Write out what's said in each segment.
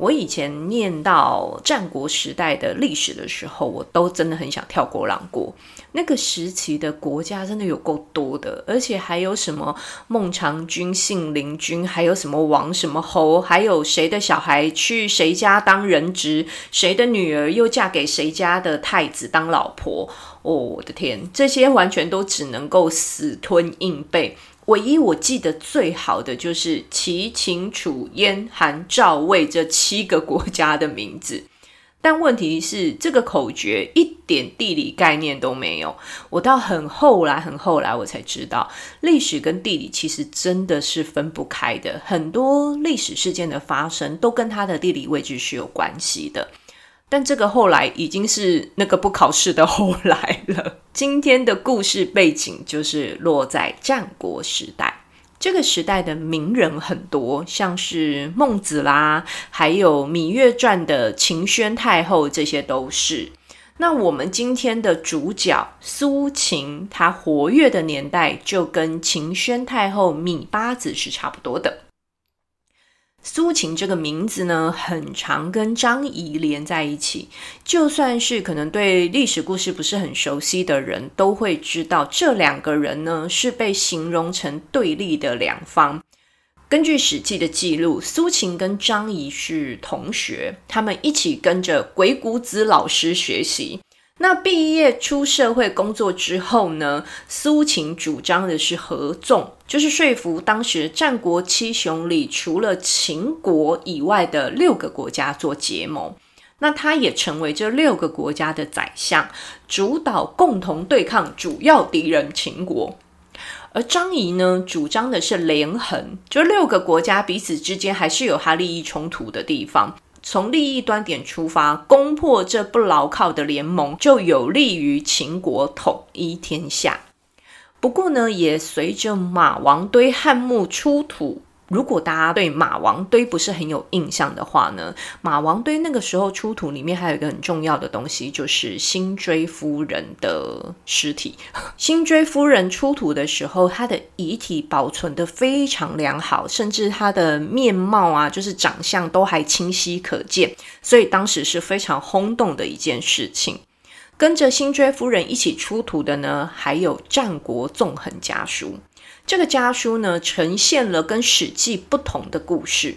我以前念到战国时代的历史的时候，我都真的很想跳过浪过。那个时期的国家真的有够多的，而且还有什么孟尝君、信陵君，还有什么王、什么侯，还有谁的小孩去谁家当人质，谁的女儿又嫁给谁家的太子当老婆。哦，我的天，这些完全都只能够死吞硬背。唯一我记得最好的就是齐、秦、楚、燕、韩、赵、魏这七个国家的名字，但问题是这个口诀一点地理概念都没有。我到很后来、很后来我才知道，历史跟地理其实真的是分不开的。很多历史事件的发生都跟它的地理位置是有关系的。但这个后来已经是那个不考试的后来了。今天的故事背景就是落在战国时代。这个时代的名人很多，像是孟子啦，还有《芈月传》的秦宣太后，这些都是。那我们今天的主角苏秦，他活跃的年代就跟秦宣太后芈八子是差不多的。苏秦这个名字呢，很常跟张仪连在一起。就算是可能对历史故事不是很熟悉的人，都会知道这两个人呢是被形容成对立的两方。根据《史记》的记录，苏秦跟张仪是同学，他们一起跟着鬼谷子老师学习。那毕业出社会工作之后呢，苏秦主张的是合纵，就是说服当时战国七雄里除了秦国以外的六个国家做结盟。那他也成为这六个国家的宰相，主导共同对抗主要敌人秦国。而张仪呢，主张的是连横，就六个国家彼此之间还是有他利益冲突的地方。从利益端点出发，攻破这不牢靠的联盟，就有利于秦国统一天下。不过呢，也随着马王堆汉墓出土。如果大家对马王堆不是很有印象的话呢，马王堆那个时候出土里面还有一个很重要的东西，就是辛追夫人的尸体。辛追夫人出土的时候，她的遗体保存得非常良好，甚至她的面貌啊，就是长相都还清晰可见，所以当时是非常轰动的一件事情。跟着辛追夫人一起出土的呢，还有《战国纵横家书》。这个家书呢，呈现了跟《史记》不同的故事。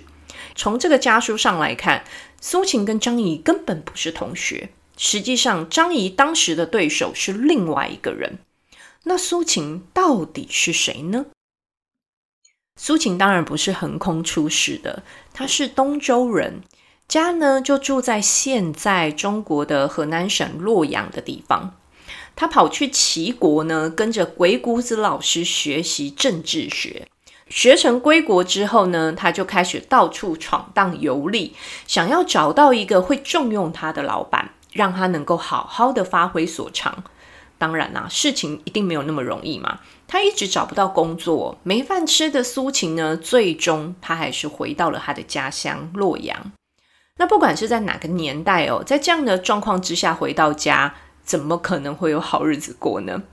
从这个家书上来看，苏秦跟张仪根本不是同学。实际上，张仪当时的对手是另外一个人。那苏秦到底是谁呢？苏秦当然不是横空出世的，他是东周人，家呢就住在现在中国的河南省洛阳的地方。他跑去齐国呢，跟着鬼谷子老师学习政治学。学成归国之后呢，他就开始到处闯荡游历，想要找到一个会重用他的老板，让他能够好好的发挥所长。当然啦、事情一定没有那么容易嘛。他一直找不到工作，没饭吃的苏秦呢，最终他还是回到了他的家乡洛阳。那不管是在哪个年代哦，在这样的状况之下回到家。怎么可能会有好日子过呢？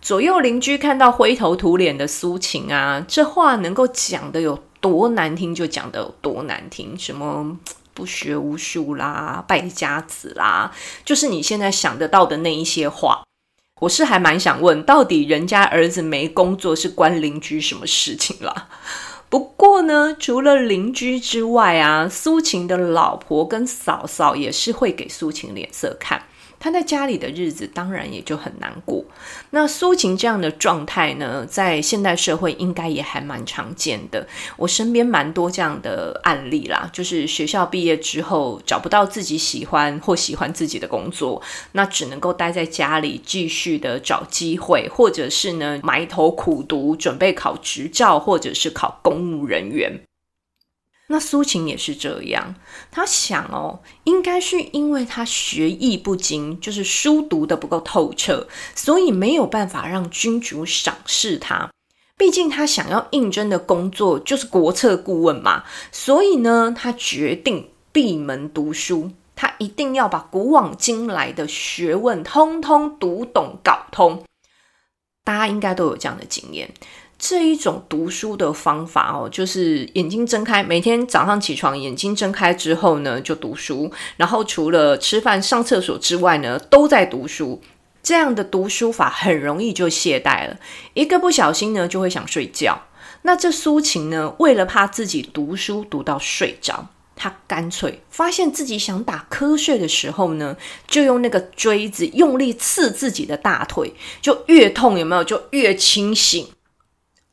左右邻居看到灰头土脸的苏秦啊，这话能够讲得有多难听就讲得有多难听。什么不学无术啦，败家子啦，就是你现在想得到的那一些话。我是还蛮想问，到底人家儿子没工作是关邻居什么事情啦？不过呢，除了邻居之外啊，苏秦的老婆跟嫂嫂也是会给苏秦脸色看。他在家里的日子当然也就很难过。那苏秦这样的状态呢，在现代社会应该也还蛮常见的。我身边蛮多这样的案例啦，就是学校毕业之后找不到自己喜欢或喜欢自己的工作，那只能够待在家里继续的找机会，或者是呢埋头苦读，准备考执照或者是考公务人员。那苏秦也是这样，他想哦，应该是因为他学艺不精，就是书读得不够透彻，所以没有办法让君主赏识他，毕竟他想要应征的工作就是国策顾问嘛，所以呢，他决定闭门读书。他一定要把古往今来的学问通通读懂搞通。大家应该都有这样的经验。这一种读书的方法哦，就是眼睛睁开，每天早上起床，眼睛睁开之后呢，就读书。然后除了吃饭、上厕所之外呢，都在读书。这样的读书法很容易就懈怠了，一个不小心呢，就会想睡觉。那这苏秦呢，为了怕自己读书读到睡着，他干脆发现自己想打瞌睡的时候呢，就用那个锥子用力刺自己的大腿，就越痛有没有，就越清醒。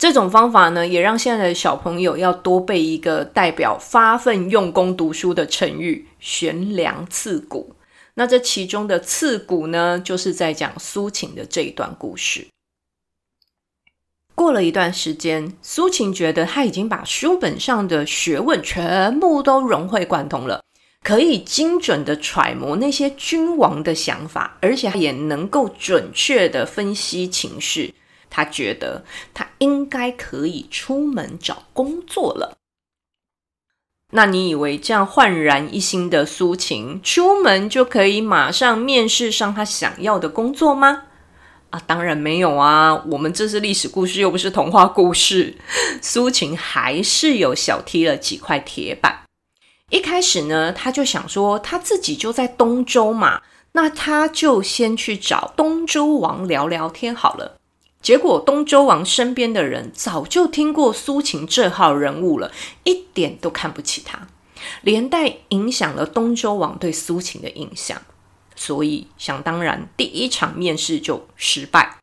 这种方法呢，也让现在的小朋友要多背一个代表发奋用功读书的成语“悬梁刺股”。那这其中的刺股呢，就是在讲苏秦的这一段故事。过了一段时间，苏秦觉得他已经把书本上的学问全部都融会贯通了，可以精准的揣摩那些君王的想法，而且也能够准确的分析情势。他觉得他应该可以出门找工作了。那你以为这样焕然一新的苏秦出门就可以马上面试上他想要的工作吗？啊，当然没有啊！我们这是历史故事，又不是童话故事。苏秦还是有小踢了几块铁板。一开始呢，他就想说他自己就在东周嘛，那他就先去找东周王聊聊天好了。结果，东周王身边的人早就听过苏秦这号人物了，一点都看不起他，连带影响了东周王对苏秦的印象。所以，想当然，第一场面试就失败。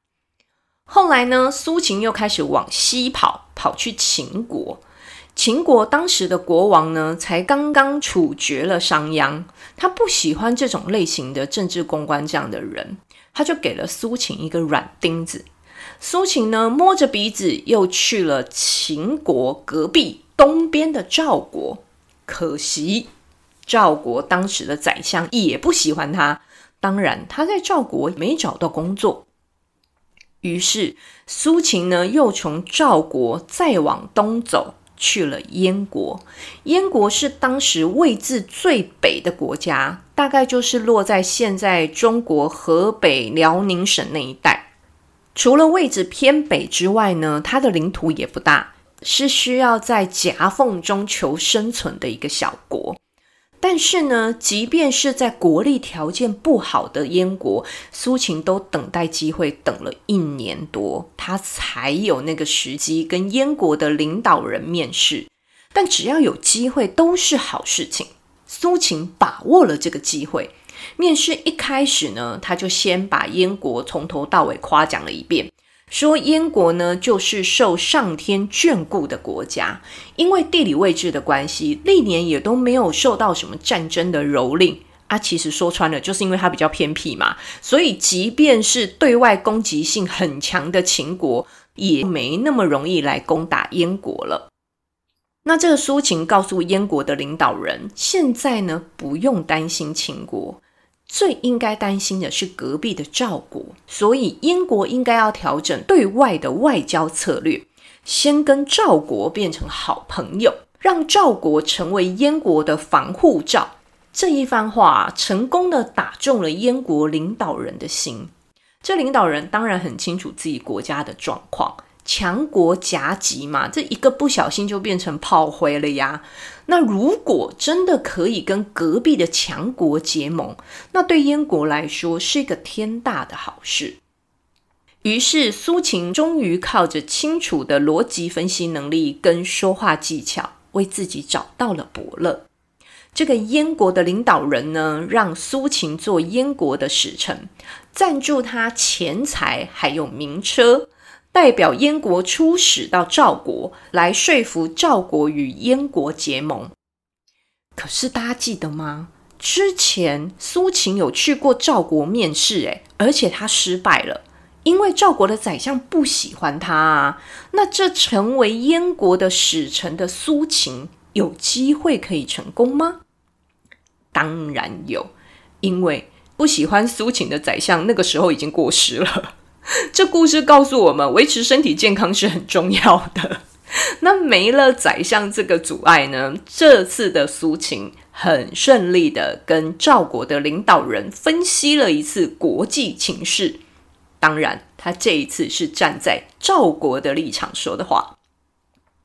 后来呢，苏秦又开始往西跑，跑去秦国。秦国当时的国王呢，才刚刚处决了商鞅，他不喜欢这种类型的政治公关这样的人，他就给了苏秦一个软钉子。苏秦呢，摸着鼻子又去了秦国隔壁东边的赵国。可惜赵国当时的宰相也不喜欢他，当然他在赵国没找到工作。于是苏秦呢，又从赵国再往东走去了燕国。燕国是当时位置最北的国家，大概就是落在现在中国河北辽宁省那一带。除了位置偏北之外呢，它的领土也不大，是需要在夹缝中求生存的一个小国。但是呢，即便是在国力条件不好的燕国，苏秦都等待机会等了一年多，他才有那个时机跟燕国的领导人面试。但只要有机会，都是好事情。苏秦把握了这个机会。面试一开始呢，他就先把燕国从头到尾夸奖了一遍，说燕国呢就是受上天眷顾的国家，因为地理位置的关系，历年也都没有受到什么战争的蹂躏啊。其实说穿了，就是因为它比较偏僻嘛，所以即便是对外攻击性很强的秦国，也没那么容易来攻打燕国了。那这个苏秦告诉燕国的领导人，现在呢不用担心秦国。最应该担心的是隔壁的赵国，所以燕国应该要调整对外的外交策略，先跟赵国变成好朋友，让赵国成为燕国的防护罩。这一番话成功的打中了燕国领导人的心。这领导人当然很清楚自己国家的状况。强国夹击嘛，这一个不小心就变成炮灰了呀。那如果真的可以跟隔壁的强国结盟，那对燕国来说是一个天大的好事。于是苏秦终于靠着清楚的逻辑分析能力跟说话技巧，为自己找到了伯乐。这个燕国的领导人呢，让苏秦做燕国的使臣，赞助他钱财还有名车。代表燕国出使到赵国，来说服赵国与燕国结盟。可是大家记得吗？之前苏秦有去过赵国面试，诶，而且他失败了，因为赵国的宰相不喜欢他啊。那这成为燕国的使臣的苏秦，有机会可以成功吗？当然有，因为不喜欢苏秦的宰相那个时候已经过世了。这故事告诉我们，维持身体健康是很重要的。那没了宰相这个阻碍呢，这次的苏秦很顺利的跟赵国的领导人分析了一次国际情势。当然，他这一次是站在赵国的立场说的话。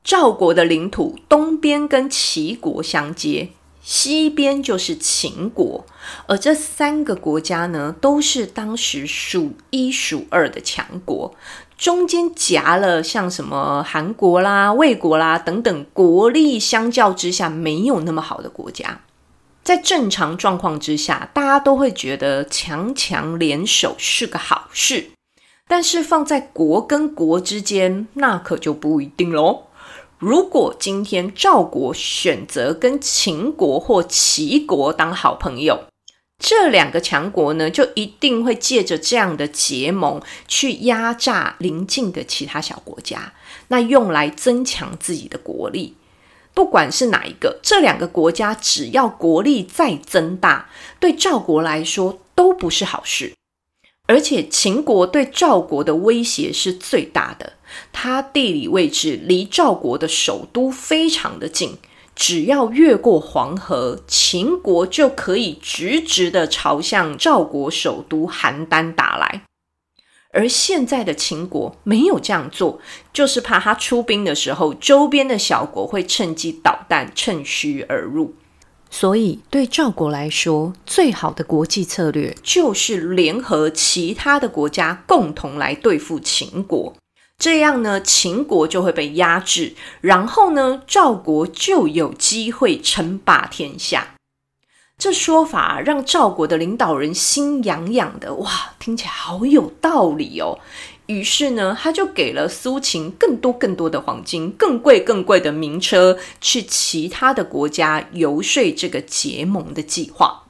赵国的领土东边跟齐国相接，西边就是秦国，而这三个国家呢，都是当时数一数二的强国，中间夹了像什么韩国啦、魏国啦等等，国力相较之下没有那么好的国家。在正常状况之下，大家都会觉得强强联手是个好事，但是放在国跟国之间，那可就不一定喽。如果今天赵国选择跟秦国或齐国当好朋友，这两个强国呢，就一定会借着这样的结盟去压榨邻近的其他小国家，那用来增强自己的国力。不管是哪一个，这两个国家只要国力再增大，对赵国来说都不是好事。而且秦国对赵国的威胁是最大的，它地理位置离赵国的首都非常的近，只要越过黄河，秦国就可以直直的朝向赵国首都邯郸打来。而现在的秦国没有这样做，就是怕他出兵的时候，周边的小国会趁机捣蛋，趁虚而入。所以，对赵国来说，最好的国际策略就是联合其他的国家，共同来对付秦国。这样呢，秦国就会被压制，然后呢，赵国就有机会称霸天下。这说法让赵国的领导人心痒痒的，哇，听起来好有道理哦。于是呢，他就给了苏秦更多更多的黄金，更贵更贵的名车，去其他的国家游说这个结盟的计划。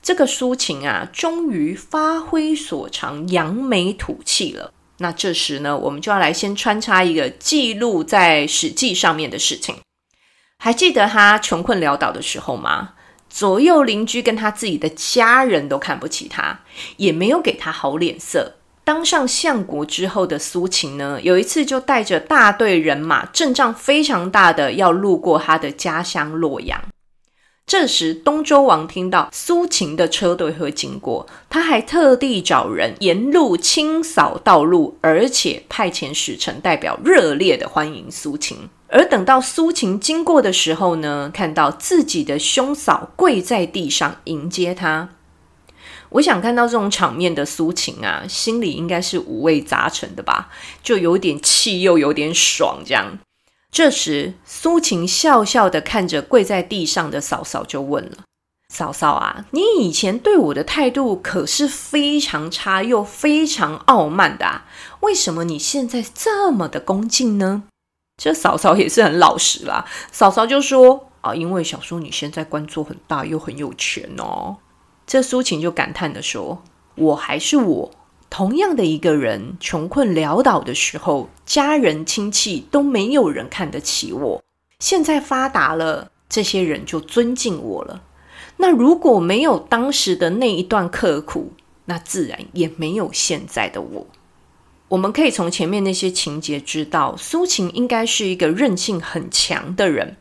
这个苏秦啊，终于发挥所长，扬眉吐气了。那这时呢，我们就要来先穿插一个记录在《史记》上面的事情。还记得他穷困潦倒的时候吗？左右邻居跟他自己的家人都看不起他，也没有给他好脸色。当上相国之后的苏秦呢，有一次就带着大队人马，阵仗非常大的，要路过他的家乡洛阳。这时，东周王听到苏秦的车队会经过，他还特地找人沿路清扫道路，而且派遣使臣代表热烈的欢迎苏秦。而等到苏秦经过的时候呢，看到自己的兄嫂跪在地上迎接他。我想看到这种场面的苏秦啊，心里应该是五味杂陈的吧，就有点气又有点爽这样。这时，苏秦笑笑的看着跪在地上的嫂嫂，就问了：“嫂嫂啊，你以前对我的态度可是非常差又非常傲慢的啊，为什么你现在这么的恭敬呢？”这嫂嫂也是很老实啦，嫂嫂就说：“啊，因为小说你现在官做很大又很有钱哦。”这苏秦就感叹的说：“我还是我，同样的一个人，穷困潦倒的时候，家人亲戚都没有人看得起我。现在发达了，这些人就尊敬我了。那如果没有当时的那一段刻苦，那自然也没有现在的我。我们可以从前面那些情节知道，苏秦应该是一个韧性很强的人。”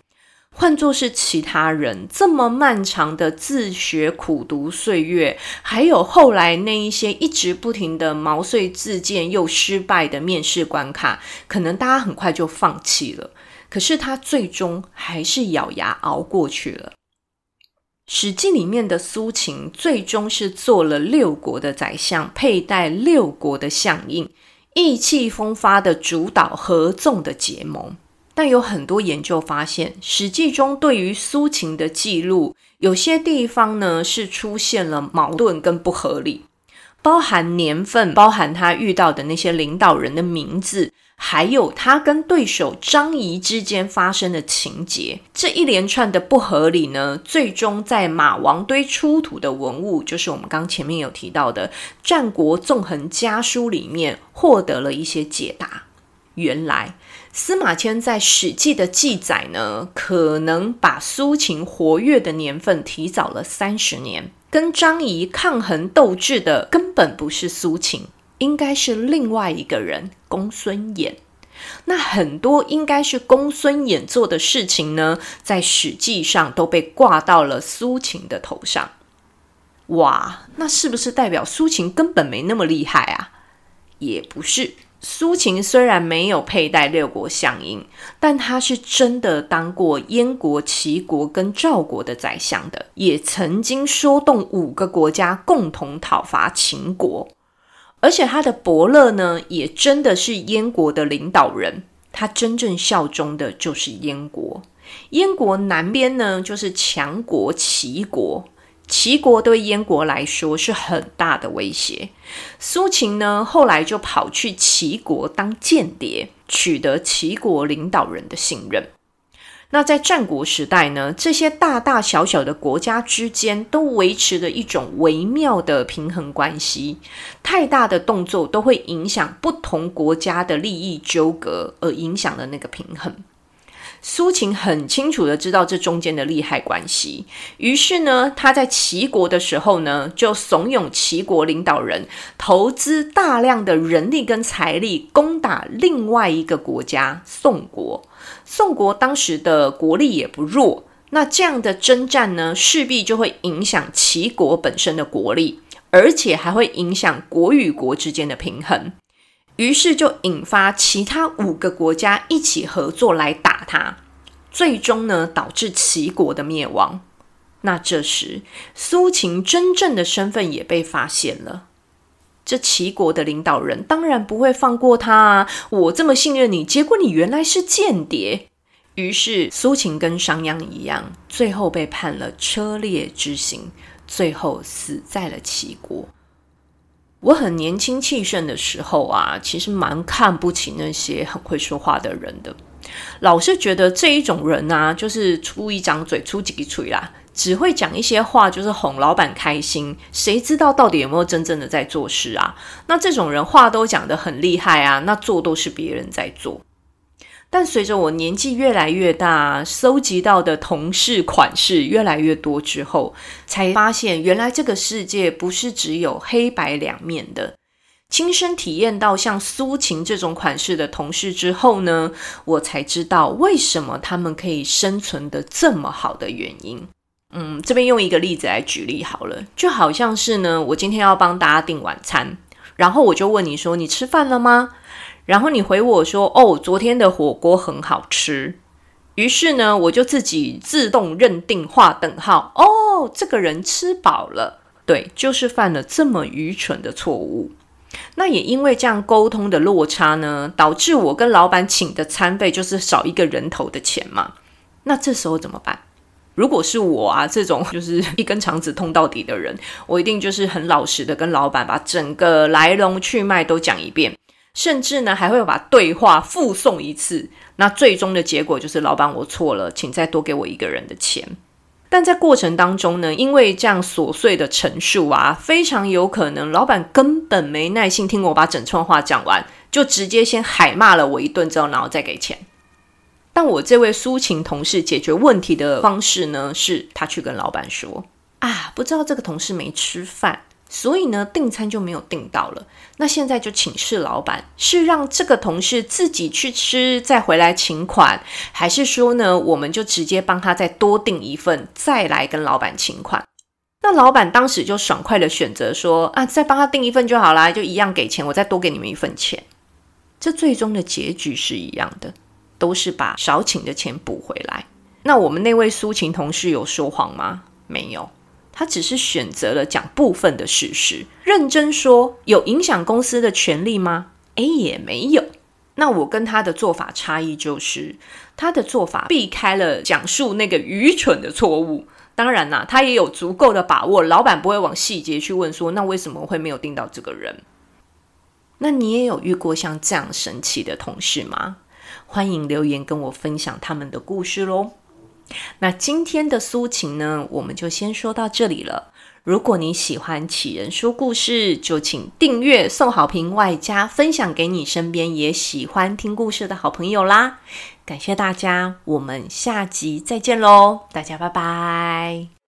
换作是其他人，这么漫长的自学苦读岁月，还有后来那一些一直不停的毛遂自荐又失败的面试关卡，可能大家很快就放弃了。可是他最终还是咬牙熬过去了。《史记》里面的苏秦，最终是做了六国的宰相，佩戴六国的相印，意气风发的主导合纵的结盟。但有很多研究发现，《史记》中对于苏秦的记录，有些地方呢是出现了矛盾跟不合理，包含年份，包含他遇到的那些领导人的名字，还有他跟对手张仪之间发生的情节。这一连串的不合理呢，最终在马王堆出土的文物，就是我们刚前面有提到的《战国纵横家书》里面，获得了一些解答。原来。司马迁在《史记》的记载呢，可能把苏秦活跃的年份提早了三十年。跟张仪抗衡斗智的根本不是苏秦，应该是另外一个人，公孙衍。那很多应该是公孙衍做的事情呢，在史记上都被挂到了苏秦的头上。哇，那是不是代表苏秦根本没那么厉害啊？也不是。苏秦虽然没有佩戴六国相印，但他是真的当过燕国、齐国跟赵国的宰相的，也曾经说动五个国家共同讨伐秦国。而且他的伯乐呢，也真的是燕国的领导人，他真正效忠的就是燕国。燕国南边呢，就是强国齐国。齐国对燕国来说是很大的威胁。苏秦呢，后来就跑去齐国当间谍，取得齐国领导人的信任。那在战国时代呢，这些大大小小的国家之间都维持着一种微妙的平衡关系。太大的动作都会影响不同国家的利益纠葛，而影响了那个平衡。苏秦很清楚的知道这中间的利害关系，于是呢，他在齐国的时候呢，就怂恿齐国领导人投资大量的人力跟财力，攻打另外一个国家宋国。宋国当时的国力也不弱，那这样的征战呢，势必就会影响齐国本身的国力，而且还会影响国与国之间的平衡。于是就引发其他五个国家一起合作来打他，最终呢，导致齐国的灭亡。那这时苏秦真正的身份也被发现了，这齐国的领导人当然不会放过他啊！我这么信任你，结果你原来是间谍。于是苏秦跟商鞅一样，最后被判了车裂之刑，最后死在了齐国。我很年轻气盛的时候啊，其实蛮看不起那些很会说话的人的，老是觉得这一种人啊，就是出一张嘴出几个嘴啦，只会讲一些话，就是哄老板开心，谁知道到底有没有真正的在做事啊？那这种人话都讲得很厉害啊，那做都是别人在做。但随着我年纪越来越大，搜集到的同事款式越来越多之后，才发现原来这个世界不是只有黑白两面的。亲身体验到像苏秦这种款式的同事之后呢，我才知道为什么他们可以生存得这么好的原因。嗯，这边用一个例子来举例好了，就好像是呢，我今天要帮大家订晚餐，然后我就问你说：“你吃饭了吗？”然后你回我说：“哦，昨天的火锅很好吃。”于是呢，我就自己自动认定划等号。哦，这个人吃饱了。对，就是犯了这么愚蠢的错误。那也因为这样沟通的落差呢，导致我跟老板请的餐费就是少一个人头的钱嘛。那这时候怎么办？如果是我啊，这种 就是一根肠子通到底的人，我一定就是很老实的跟老板把整个来龙去脉都讲一遍。甚至呢，还会把对话复诵一次。那最终的结果就是，老板，我错了，请再多给我一个人的钱。但在过程当中呢，因为这样琐碎的陈述啊，非常有可能老板根本没耐心听我把整串话讲完，就直接先海骂了我一顿之后，然后再给钱。但我这位苏秦同事解决问题的方式呢，是他去跟老板说：“啊，不知道这个同事没吃饭。”所以呢，订餐就没有订到了。那现在就请示老板，是让这个同事自己去吃，再回来请款，还是说呢，我们就直接帮他再多订一份，再来跟老板请款？那老板当时就爽快的选择说：“啊，再帮他订一份就好啦，就一样给钱，我再多给你们一份钱。”这最终的结局是一样的，都是把少请的钱补回来。那我们那位苏秦同事有说谎吗？没有。他只是选择了讲部分的事实，认真说有影响公司的权利吗？诶，也没有。那我跟他的做法差异就是，他的做法避开了讲述那个愚蠢的错误。当然啦，他也有足够的把握，老板不会往细节去问说，那为什么会没有定到这个人？那你也有遇过像这样神奇的同事吗？欢迎留言跟我分享他们的故事喽。那今天的苏秦呢，我们就先说到这里了。如果你喜欢杞人说故事，就请订阅、送好评，外加分享给你身边也喜欢听故事的好朋友啦。感谢大家，我们下集再见喽，大家拜拜。